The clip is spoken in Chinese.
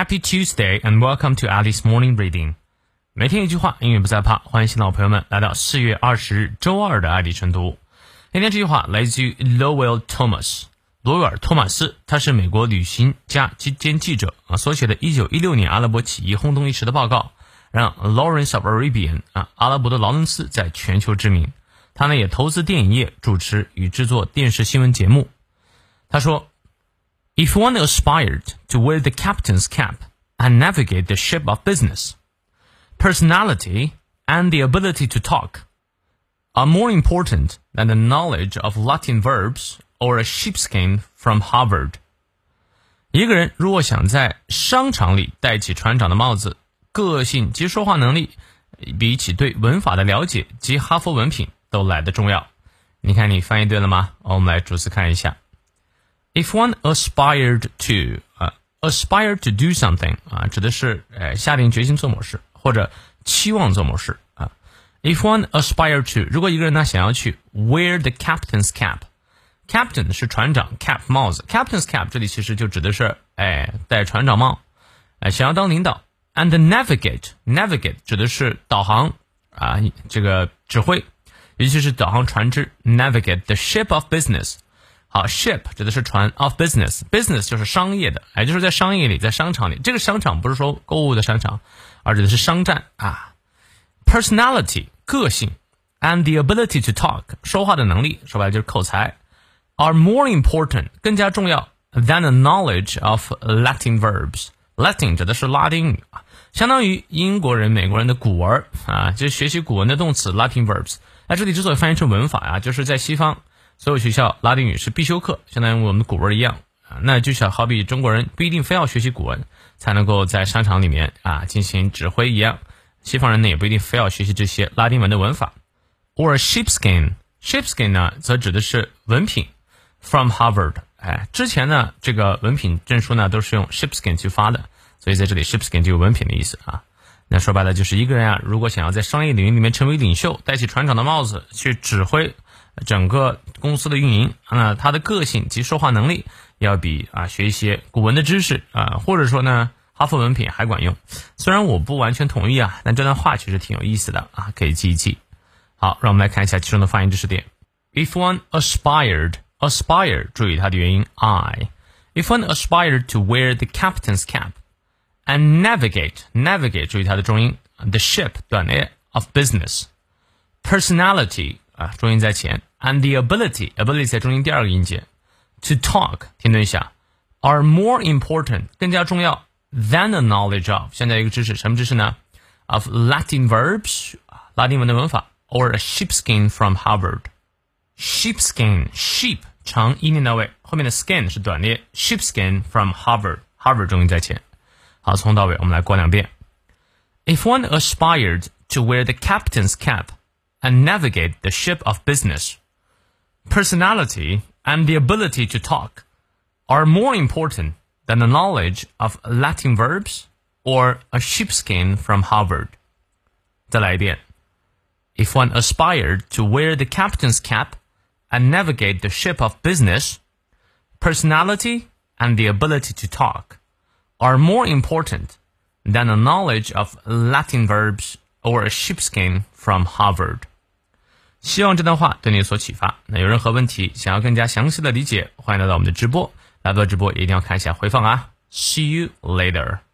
Happy Tuesday and welcome to Alice Morning Reading。每天一句话，英语不再怕。欢迎新老朋友们来到四月二十日周二的爱迪晨读。今天这句话来自于 Lowell Thomas，罗威尔·托马斯，他是美国旅行家兼记者啊所写的1916年阿拉伯起义轰动一时的报告，让 Lawrence of Arabian 啊阿拉伯的劳伦斯在全球知名。他呢也投资电影业，主持与制作电视新闻节目。他说。If one aspired to wear the captain's cap and navigate the ship of business, personality and the ability to talk are more important than the knowledge of Latin verbs or a sheepskin from Harvard. 一个人如果想在商场里戴起船长的帽子，个性及说话能力比起对文法的了解及哈佛文凭都来得重要。你看，你翻译对了吗？我们来逐词看一下。 If one aspired to 啊，aspire to do something 啊，指的是呃下定决心做某事或者期望做某事啊。If one aspire to，如果一个人呢想要去 wear the captain's cap，captain 是船长，cap 帽子，captain's cap 这里其实就指的是哎戴船长帽，哎想要当领导。And navigate，navigate 指的是导航啊，这个指挥，尤其是导航船只，navigate the ship of business。 好，ship 指的是船，of business，business 就是商业的，也就是在商业里，在商场里。这个商场不是说购物的商场，而指的是商战啊。Personality 个性，and the ability to talk 说话的能力，说白了就是口才，are more important 更加重要 than the knowledge of Latin verbs。Latin 指的是拉丁语啊，相当于英国人、美国人的古文啊，就是学习古文的动词 Latin verbs。那这里之所以翻译成文法啊，就是在西方。所有学校拉丁语是必修课，相当于我们的古文一样啊。那就像好比中国人不一定非要学习古文才能够在商场里面啊进行指挥一样，西方人呢也不一定非要学习这些拉丁文的文法。Or sheepskin，sheepskin 呢则指的是文凭，from Harvard。哎，之前呢这个文凭证书呢都是用 sheepskin 去发的，所以在这里 sheepskin 就有文凭的意思啊。那说白了就是一个人啊，如果想要在商业领域里面成为领袖，戴起船长的帽子去指挥。整个公司的运营啊，他的个性及说话能力要比啊学一些古文的知识啊，或者说呢哈佛文凭还管用。虽然我不完全同意啊，但这段话其实挺有意思的啊，可以记一记。好，让我们来看一下其中的发音知识点。If one aspired, aspire，注意它的元音 i。If one aspired to wear the captain's cap and navigate, navigate，注意它的重音 the ship 短的 of business personality。啊，重音在前 ，and the ability ability 在中音第二个音节，to talk 停顿一下，are more important 更加重要 than a knowledge of 现在一个知识，什么知识呢？of Latin verbs 拉丁文的文法，or a sheepskin from Harvard。sheepskin sheep 长一念到位，后面的 skin 是短列，sheepskin from Harvard Harvard 重音在前。好，从到尾我们来过两遍。If one aspired to wear the captain's cap and navigate the ship of business. Personality and the ability to talk are more important than the knowledge of Latin verbs or a sheepskin from Harvard. 再来一遍. If one aspired to wear the captain's cap and navigate the ship of business, personality and the ability to talk are more important than a knowledge of Latin verbs or a sheepskin from Harvard. 希望这段话对你有所启发。那有任何问题，想要更加详细的理解，欢迎来到我们的直播。来到直播一定要看一下回放啊！See you later.